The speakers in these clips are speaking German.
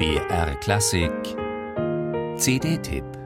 BR Klassik. CD-Tipp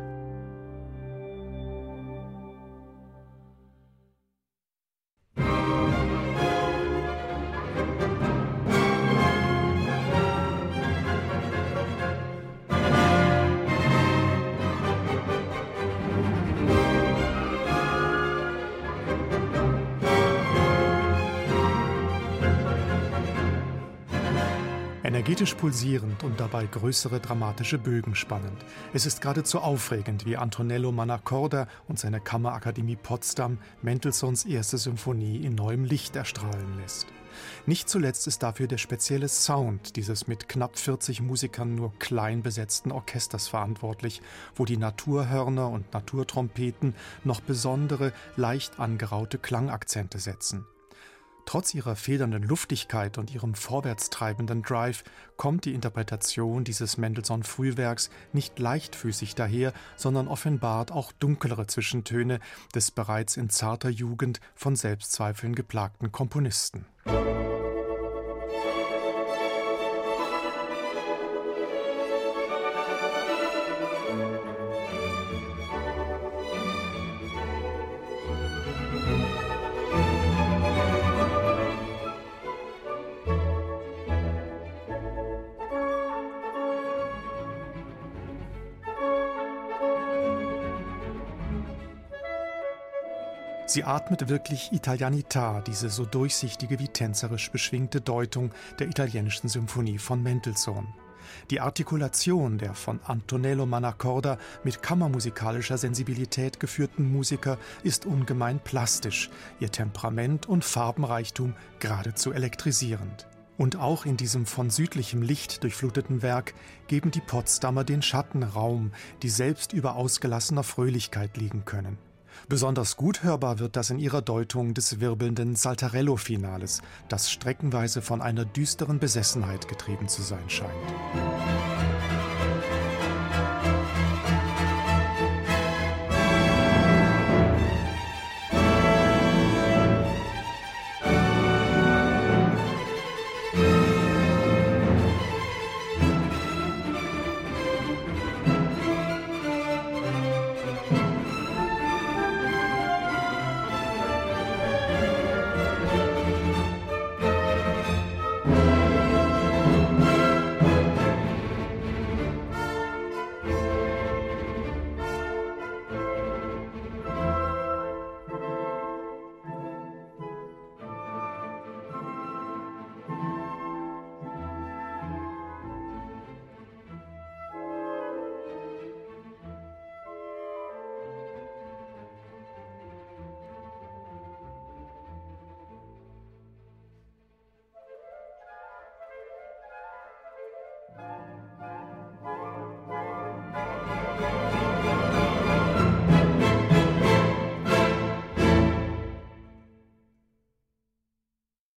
Energetisch pulsierend und dabei größere dramatische Bögen spannend. Es ist geradezu aufregend, wie Antonello Manacorda und seine Kammerakademie Potsdam Mendelssohns erste Symphonie in neuem Licht erstrahlen lässt. Nicht zuletzt ist dafür der spezielle Sound dieses mit knapp 40 Musikern nur klein besetzten Orchesters verantwortlich, wo die Naturhörner und Naturtrompeten noch besondere, leicht angeraute Klangakzente setzen. Trotz ihrer federnden Luftigkeit und ihrem vorwärtstreibenden Drive kommt die Interpretation dieses Mendelssohn-Frühwerks nicht leichtfüßig daher, sondern offenbart auch dunklere Zwischentöne des bereits in zarter Jugend von Selbstzweifeln geplagten Komponisten. Sie atmet wirklich Italianità, diese so durchsichtige wie tänzerisch beschwingte Deutung der italienischen Symphonie von Mendelssohn. Die Artikulation der von Antonello Manacorda mit kammermusikalischer Sensibilität geführten Musiker ist ungemein plastisch, ihr Temperament und Farbenreichtum geradezu elektrisierend. Und auch in diesem von südlichem Licht durchfluteten Werk geben die Potsdamer den Schatten Raum, die selbst über ausgelassener Fröhlichkeit liegen können. Besonders gut hörbar wird das in ihrer Deutung des wirbelnden Saltarello-Finales, das streckenweise von einer düsteren Besessenheit getrieben zu sein scheint.